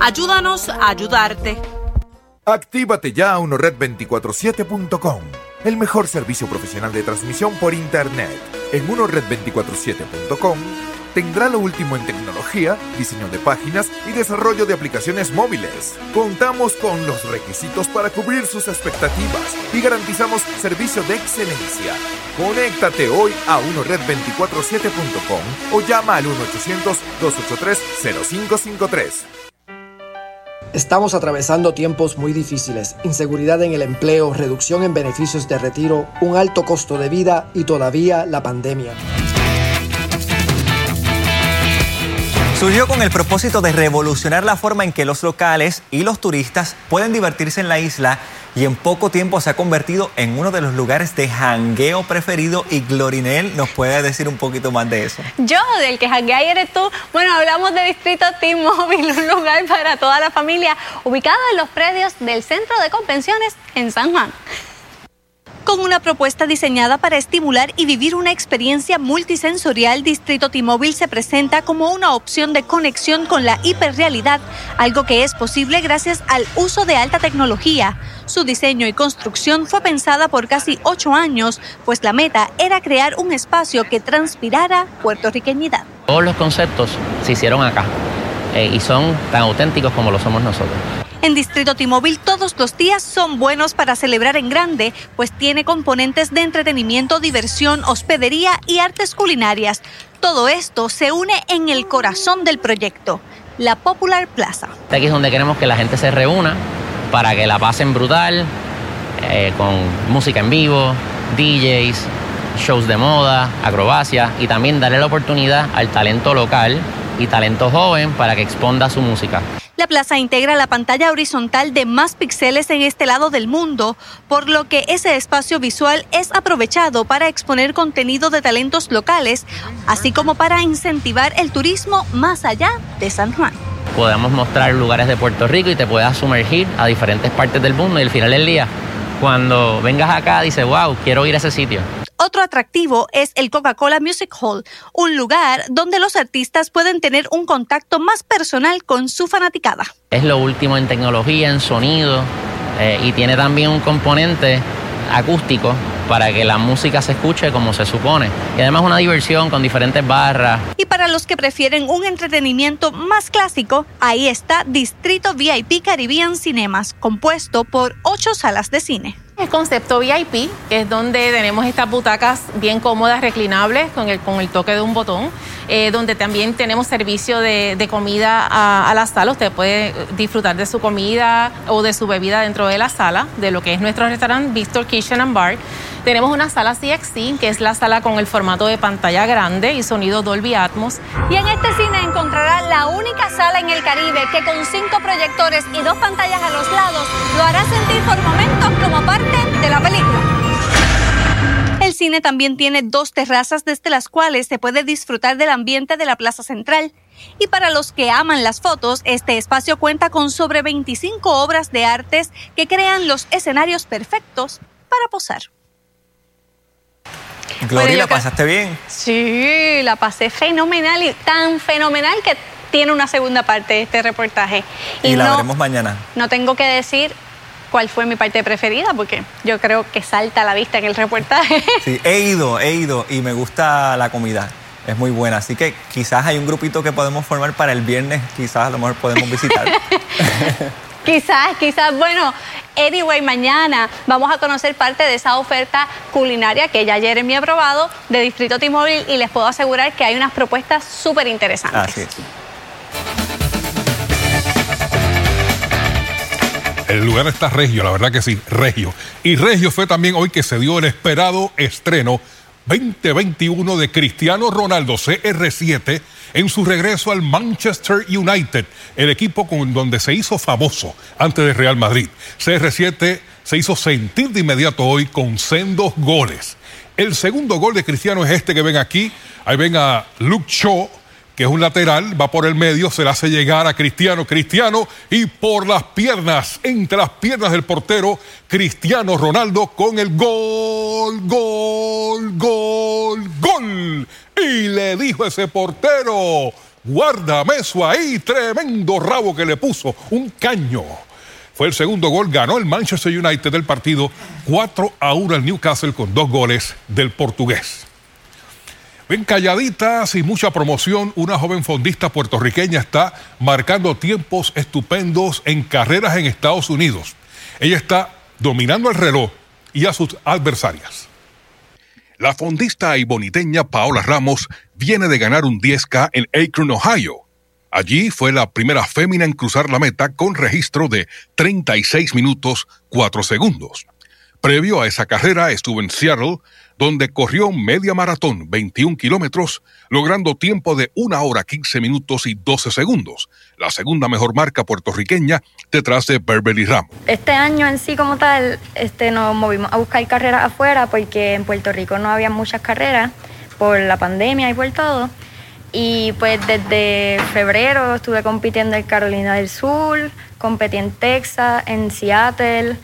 Ayúdanos a ayudarte. Actívate ya a unored247.com, el mejor servicio profesional de transmisión por Internet. En unored247.com tendrá lo último en tecnología, diseño de páginas y desarrollo de aplicaciones móviles. Contamos con los requisitos para cubrir sus expectativas y garantizamos servicio de excelencia. Conéctate hoy a unored247.com o llama al 1-800-283-0553. Estamos atravesando tiempos muy difíciles, inseguridad en el empleo, reducción en beneficios de retiro, un alto costo de vida y todavía la pandemia. Surgió con el propósito de revolucionar la forma en que los locales y los turistas pueden divertirse en la isla y en poco tiempo se ha convertido en uno de los lugares de jangueo preferido y Glorinel nos puede decir un poquito más de eso. Yo, del que janguea eres tú. Bueno, hablamos de Distrito T-Mobile, un lugar para toda la familia ubicado en los predios del Centro de Convenciones en San Juan con una propuesta diseñada para estimular y vivir una experiencia multisensorial, Distrito T-Mobile se presenta como una opción de conexión con la hiperrealidad, algo que es posible gracias al uso de alta tecnología. Su diseño y construcción fue pensada por casi ocho años, pues la meta era crear un espacio que transpirara puertorriqueñidad. Todos los conceptos se hicieron acá eh, y son tan auténticos como lo somos nosotros. En Distrito T-Mobile todos los días son buenos para celebrar en grande, pues tiene componentes de entretenimiento, diversión, hospedería y artes culinarias. Todo esto se une en el corazón del proyecto, la Popular Plaza. Aquí es donde queremos que la gente se reúna para que la pasen brutal, eh, con música en vivo, DJs, shows de moda, acrobacia y también darle la oportunidad al talento local y talento joven para que exponda su música. La plaza integra la pantalla horizontal de más píxeles en este lado del mundo, por lo que ese espacio visual es aprovechado para exponer contenido de talentos locales, así como para incentivar el turismo más allá de San Juan. Podemos mostrar lugares de Puerto Rico y te puedas sumergir a diferentes partes del mundo y al final del día, cuando vengas acá, dices, wow, quiero ir a ese sitio. Otro atractivo es el Coca-Cola Music Hall, un lugar donde los artistas pueden tener un contacto más personal con su fanaticada. Es lo último en tecnología, en sonido, eh, y tiene también un componente acústico para que la música se escuche como se supone. Y además una diversión con diferentes barras. Y para los que prefieren un entretenimiento más clásico, ahí está Distrito VIP Caribbean Cinemas, compuesto por ocho salas de cine. El concepto VIP, es donde tenemos estas butacas bien cómodas, reclinables, con el, con el toque de un botón, eh, donde también tenemos servicio de, comida a, la sala. Usted puede disfrutar de su comida o de su bebida dentro de la sala, de lo que es nuestro restaurante Victor Kitchen and Bar. Tenemos una sala CXC, que es la sala con el formato de pantalla grande y sonido Dolby Atmos. Y en este cine encontrará la única sala en el Caribe que con cinco proyectores y dos pantallas a los lados lo hará sentir por momentos como parte de la película. El cine también tiene dos terrazas desde las cuales se puede disfrutar del ambiente de la plaza central. Y para los que aman las fotos, este espacio cuenta con sobre 25 obras de artes que crean los escenarios perfectos para posar. Gloria, ¿la pasaste bien? Sí, la pasé fenomenal y tan fenomenal que tiene una segunda parte de este reportaje. Y, la veremos mañana. No tengo que decir cuál fue mi parte preferida, porque yo creo que salta a la vista en el reportaje. *laughs* Sí, he ido, he ido y me gusta la comida. Es muy buena, así que quizás hay un grupito que podemos formar para el viernes, quizás a lo mejor podemos visitar. *laughs* quizás, quizás, bueno, anyway, mañana vamos a conocer parte de esa oferta culinaria que ya Jeremy ha probado de Distrito T-Mobile y les puedo asegurar que hay unas propuestas súper interesantes. Así es. El lugar está regio, la verdad que sí, regio. Y regio fue también hoy que se dio el esperado estreno 2021 de Cristiano Ronaldo CR7 en su regreso al Manchester United, el equipo con donde se hizo famoso antes de Real Madrid. CR7 se hizo sentir de inmediato hoy con sendos goles. El segundo gol de Cristiano es este que ven aquí. Ahí ven a Luke Shaw que es un lateral, va por el medio, se le hace llegar a Cristiano, Cristiano, y por las piernas, entre las piernas del portero, Cristiano Ronaldo con el gol, gol, gol, gol. Y le dijo ese portero, guárdame eso ahí, tremendo rabo que le puso, un caño. Fue el segundo gol, ganó el Manchester United del partido 4 a 1 al Newcastle con dos goles del portugués. Ven calladitas y mucha promoción, una joven fondista puertorriqueña está marcando tiempos estupendos en carreras en Estados Unidos. Ella está dominando el reloj y a sus adversarias. La fondista y boniteña Paola Ramos viene de ganar un 10K en Akron, Ohio. Allí fue la primera fémina en cruzar la meta con registro de 36 minutos 4 segundos. Previo a esa carrera estuvo en Seattle, donde corrió media maratón, 21 kilómetros, logrando tiempo de 1 hora 15 minutos y 12 segundos, la segunda mejor marca puertorriqueña detrás de Beverly Ramos. Este año en sí como tal, este, nos movimos a buscar carreras afuera porque en Puerto Rico no había muchas carreras por la pandemia y por todo. Y pues desde febrero estuve compitiendo en Carolina del Sur, competí en Texas, en Seattle,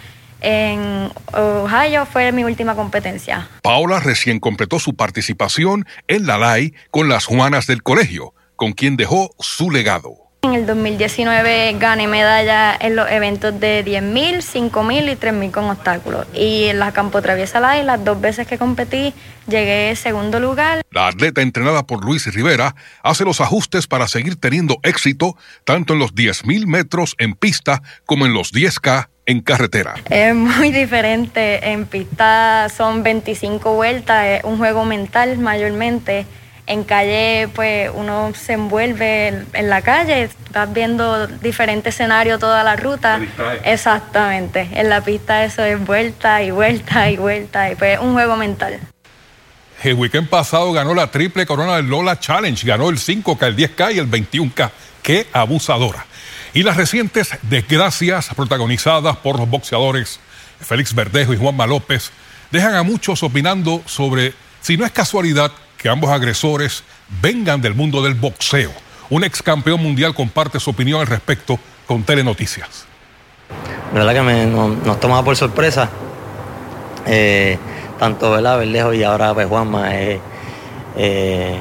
en Ohio fue mi última competencia. Paola recién completó su participación en la LAI con las Juanas del Colegio, con quien dejó su legado. En el 2019 gané medalla en los eventos de 10.000, 5.000 y 3.000 con obstáculos. Y en la Campo Traviesa LAI, las dos veces que competí, llegué segundo lugar. La atleta entrenada por Luis Rivera hace los ajustes para seguir teniendo éxito tanto en los 10.000 metros en pista como en los 10K en carretera? Es muy diferente. En pista son 25 vueltas, es un juego mental mayormente. En calle, pues uno se envuelve en la calle, estás viendo diferentes escenarios toda la ruta. Exactamente. En la pista eso es vuelta y vuelta y vuelta, y pues es un juego mental. El weekend pasado ganó la triple corona del Lola Challenge, ganó el 5K, el 10K y el 21K. ¡Qué abusadora! Y las recientes desgracias protagonizadas por los boxeadores Félix Verdejo y Juanma López dejan a muchos opinando sobre si no es casualidad que ambos agresores vengan del mundo del boxeo. Un ex campeón mundial comparte su opinión al respecto con Telenoticias. verdad que nos, toma por sorpresa. Eh, tanto Verdejo y ahora pues, Juanma. Eh, eh,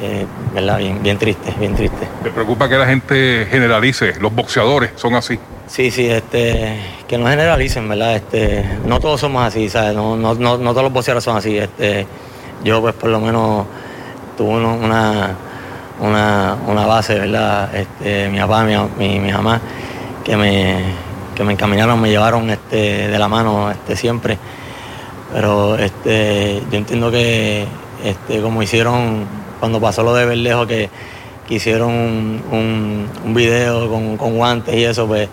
eh, ¿verdad? Bien, bien triste, bien triste. ¿Te preocupa que la gente generalice? Los boxeadores son así. Sí, sí, este, que no generalicen, ¿verdad? Este, no todos somos así, ¿sabes? No, no, no, no todos los boxeadores son así. Este, yo pues por lo menos tuve una, una, una base, ¿verdad? Este, mi papá, mi, mi, mi mamá, que me, que me encaminaron, me llevaron este, de la mano este, siempre. Pero este, yo entiendo que este, como hicieron cuando pasó lo de Verdejo que, que hicieron un, un, video con, con, guantes y eso, pues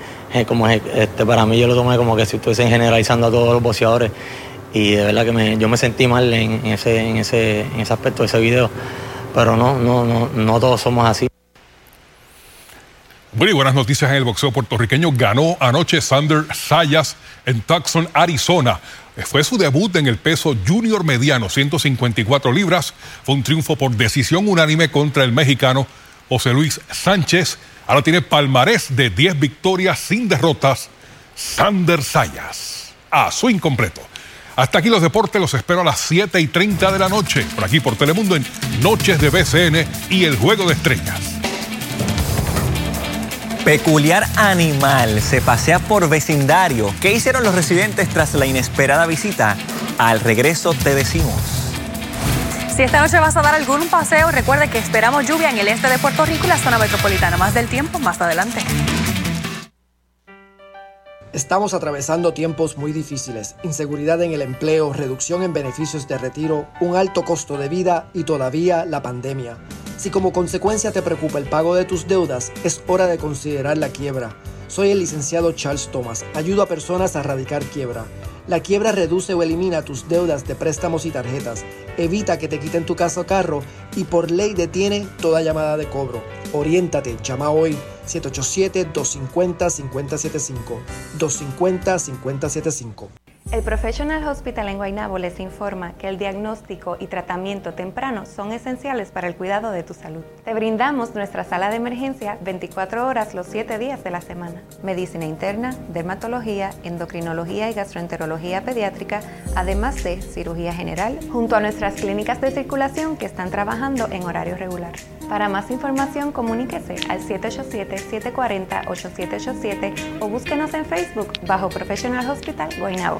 como este, para mí yo lo tomé como que si estuviesen generalizando a todos los boxeadores y de verdad que me, yo me sentí mal en, ese, en, ese, en ese aspecto de ese video, pero no, no, no, no todos somos así. Muy buenas noticias en el boxeo puertorriqueño. Ganó anoche Sander Sayas en Tucson, Arizona. Fue su debut en el peso junior mediano, 154 libras. Fue un triunfo por decisión unánime contra el mexicano José Luis Sánchez. Ahora tiene palmarés de 10 victorias sin derrotas. Sander Sayas. A su incompleto. Hasta aquí los deportes, los espero a las 7 y 30 de la noche, por aquí por Telemundo en Noches de BCN y el Juego de Estrellas. Peculiar animal se pasea por vecindario. ¿Qué hicieron los residentes tras la inesperada visita? Al regreso te decimos. Si esta noche vas a dar algún paseo, recuerde que esperamos lluvia en el este de Puerto Rico y la zona metropolitana. Más del tiempo, más adelante. Estamos atravesando tiempos muy difíciles, inseguridad en el empleo, reducción en beneficios de retiro, un alto costo de vida y todavía la pandemia. Si como consecuencia te preocupa el pago de tus deudas, es hora de considerar la quiebra. Soy el licenciado Charles Thomas. Ayudo a personas a erradicar quiebra. La quiebra reduce o elimina tus deudas de préstamos y tarjetas, evita que te quiten tu casa o carro y por ley detiene toda llamada de cobro. Oriéntate, llama hoy 787-250-5075. 250-5075. El Professional Hospital en Guaynabo les informa que el diagnóstico y tratamiento temprano son esenciales para el cuidado de tu salud. Te brindamos nuestra sala de emergencia 24 horas los 7 días de la semana. Medicina interna, dermatología, endocrinología y gastroenterología pediátrica, además de cirugía general, junto a nuestras clínicas de circulación que están trabajando en horario regular. Para más información, comuníquese al 787-740-8787 o búsquenos en Facebook bajo Professional Hospital Guaynabo.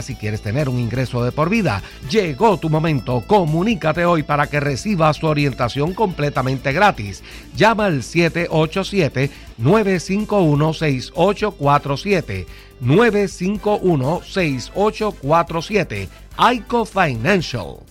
si quieres tener un ingreso de por vida. Llegó tu momento. Comunícate hoy para que recibas tu orientación completamente gratis. Llama al 787-951-6847. 951-6847. ICO Financial.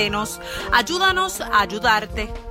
Ayúdanos a ayudarte.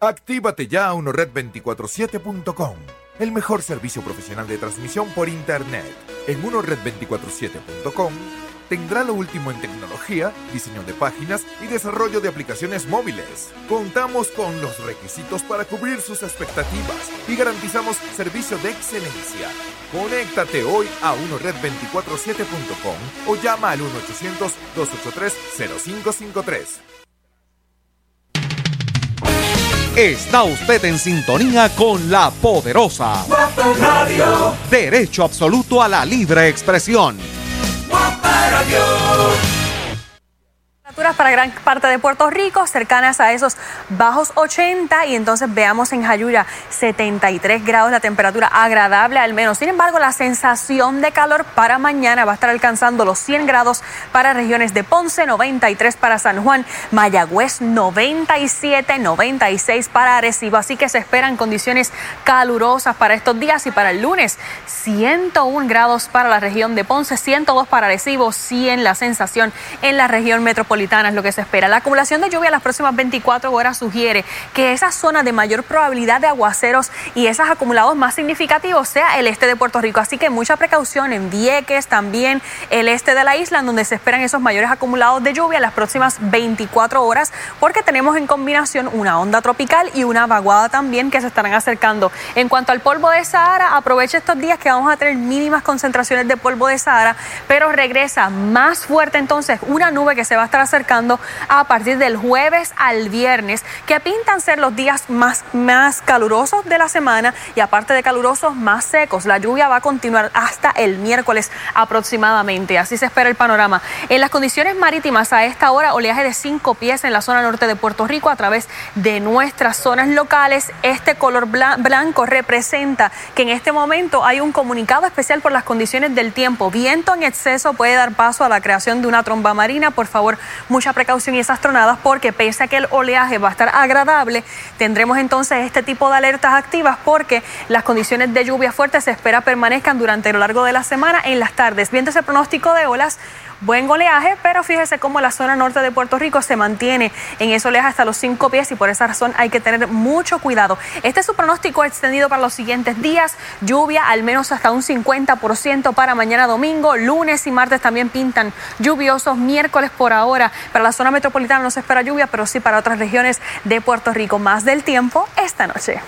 Actívate ya a unored247.com, el mejor servicio profesional de transmisión por Internet. En unored247.com tendrá lo último en tecnología, diseño de páginas y desarrollo de aplicaciones móviles. Contamos con los requisitos para cubrir sus expectativas y garantizamos servicio de excelencia. Conéctate hoy a unored247.com o llama al 1-800-283-0553. Está usted en sintonía con la poderosa Radio. Derecho absoluto a la libre expresión. Radio. Temperaturas para gran parte de Puerto Rico cercanas a esos bajos 80 y entonces veamos en Jayuya 73 grados la temperatura agradable al menos. Sin embargo, la sensación de calor para mañana va a estar alcanzando los 100 grados para regiones de Ponce, 93 para San Juan, Mayagüez 97, 96 para Arecibo. Así que se esperan condiciones calurosas para estos días y para el lunes 101 grados para la región de Ponce, 102 para Arecibo, 100 la sensación en la región metropolitana es lo que se espera. La acumulación de lluvia las próximas 24 horas sugiere que esa zona de mayor probabilidad de aguaceros y esos acumulados más significativos sea el este de Puerto Rico. Así que mucha precaución en Vieques, también el este de la isla, donde se esperan esos mayores acumulados de lluvia las próximas 24 horas, porque tenemos en combinación una onda tropical y una vaguada también que se estarán acercando. En cuanto al polvo de Sahara, aproveche estos días que vamos a tener mínimas concentraciones de polvo de Sahara, pero regresa más fuerte entonces una nube que se va a estar acercando a partir del jueves al viernes, que pintan ser los días más, más calurosos de la semana y aparte de calurosos, más secos. La lluvia va a continuar hasta el miércoles aproximadamente. Así se espera el panorama. En las condiciones marítimas a esta hora, oleaje de 5 pies en la zona norte de Puerto Rico a través de nuestras zonas locales. Este color blanco representa que en este momento hay un comunicado especial por las condiciones del tiempo. Viento en exceso puede dar paso a la creación de una tromba marina. Por favor, mucha precaución y esas tronadas porque pese a que el oleaje va a estar agradable, tendremos entonces este tipo de alertas activas porque las condiciones de lluvia fuerte se espera permanezcan durante lo largo de la semana en las tardes. Viendo ese pronóstico de olas, buen oleaje, pero fíjese cómo la zona norte de Puerto Rico se mantiene en ese oleaje hasta los 5 pies y por esa razón hay que tener mucho cuidado. Este es su pronóstico extendido para los siguientes días. Lluvia al menos hasta un 50% para mañana domingo. Lunes y martes también pintan lluviosos. Miércoles por ahora para la zona metropolitana no se espera lluvia, pero sí para otras regiones de Puerto Rico. Más del tiempo esta noche.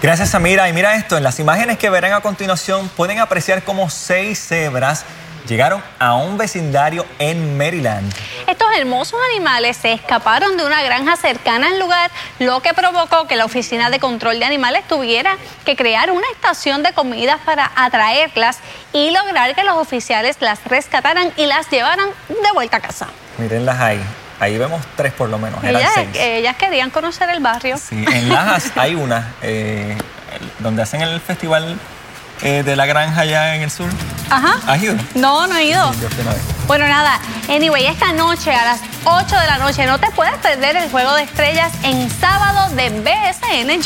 Gracias, Samira. Y mira esto, en las imágenes que verán a continuación pueden apreciar como seis cebras llegaron a un vecindario en Maryland. Estos hermosos animales se escaparon de una granja cercana al lugar, lo que provocó que la Oficina de Control de Animales tuviera que crear una estación de comidas para atraerlas y lograr que los oficiales las rescataran y las llevaran de vuelta a casa. Mírenlas ahí. Ahí vemos tres por lo menos. Eran ellas, ellas querían conocer el barrio. Sí, en Lajas hay una eh, donde hacen el festival eh, de la granja allá en el sur. Ajá. ¿Has ido? No, no he ido. bueno, nada. Anyway, esta noche a las 8 de la noche no te puedes perder el juego de estrellas en sábado de BSN